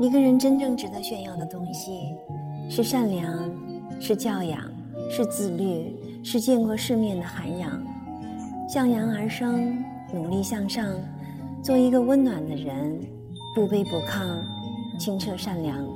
一个人真正值得炫耀的东西是善良是教养是自律是见过世面的涵养。向阳而生努力向上做一个温暖的人不卑不亢清澈善良。